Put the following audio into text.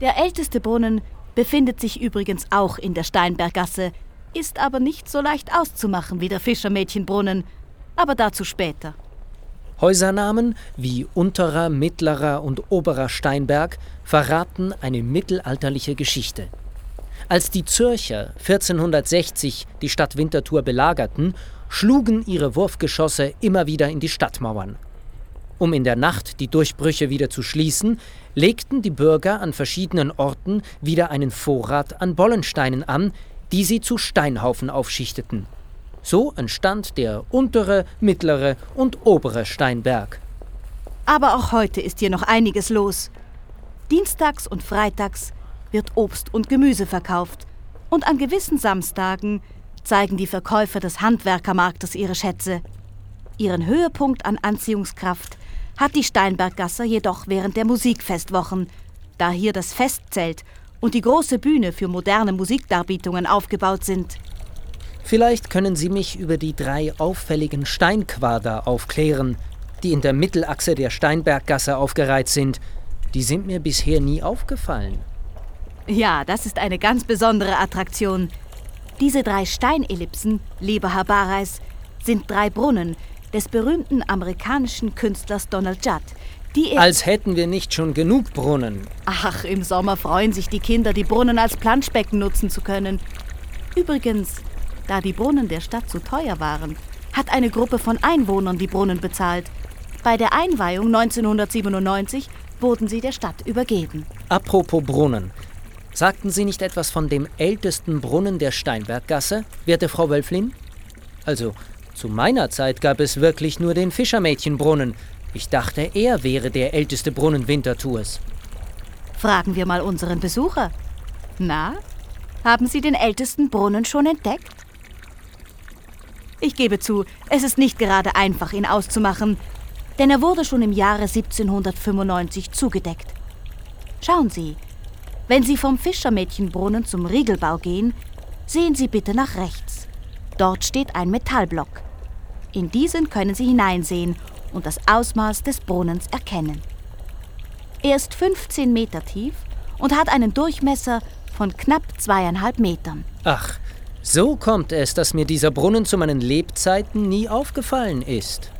Der älteste Brunnen befindet sich übrigens auch in der Steinberggasse, ist aber nicht so leicht auszumachen wie der Fischermädchenbrunnen, aber dazu später. Häusernamen wie Unterer, Mittlerer und Oberer Steinberg verraten eine mittelalterliche Geschichte. Als die Zürcher 1460 die Stadt Winterthur belagerten, schlugen ihre Wurfgeschosse immer wieder in die Stadtmauern. Um in der Nacht die Durchbrüche wieder zu schließen, legten die Bürger an verschiedenen Orten wieder einen Vorrat an Bollensteinen an, die sie zu Steinhaufen aufschichteten. So entstand der untere, mittlere und obere Steinberg. Aber auch heute ist hier noch einiges los. Dienstags und freitags wird Obst und Gemüse verkauft und an gewissen Samstagen zeigen die Verkäufer des Handwerkermarktes ihre Schätze. Ihren Höhepunkt an Anziehungskraft hat die Steinberggasse jedoch während der Musikfestwochen, da hier das Festzelt und die große Bühne für moderne Musikdarbietungen aufgebaut sind. Vielleicht können Sie mich über die drei auffälligen Steinquader aufklären, die in der Mittelachse der Steinberggasse aufgereiht sind. Die sind mir bisher nie aufgefallen. Ja, das ist eine ganz besondere Attraktion. Diese drei Steinellipsen, lieber Herr Bareis, sind drei Brunnen des berühmten amerikanischen Künstlers Donald Judd, die Als hätten wir nicht schon genug Brunnen. Ach, im Sommer freuen sich die Kinder, die Brunnen als Planschbecken nutzen zu können. Übrigens, da die Brunnen der Stadt zu teuer waren, hat eine Gruppe von Einwohnern die Brunnen bezahlt. Bei der Einweihung 1997 wurden sie der Stadt übergeben. Apropos Brunnen. Sagten Sie nicht etwas von dem ältesten Brunnen der Steinberggasse, werte Frau Wölflin? Also, zu meiner Zeit gab es wirklich nur den Fischermädchenbrunnen. Ich dachte, er wäre der älteste Brunnen Winterthurs. Fragen wir mal unseren Besucher. Na, haben Sie den ältesten Brunnen schon entdeckt? Ich gebe zu, es ist nicht gerade einfach, ihn auszumachen, denn er wurde schon im Jahre 1795 zugedeckt. Schauen Sie, wenn Sie vom Fischermädchenbrunnen zum Riegelbau gehen, sehen Sie bitte nach rechts. Dort steht ein Metallblock. In diesen können Sie hineinsehen und das Ausmaß des Brunnens erkennen. Er ist 15 Meter tief und hat einen Durchmesser von knapp zweieinhalb Metern. Ach, so kommt es, dass mir dieser Brunnen zu meinen Lebzeiten nie aufgefallen ist.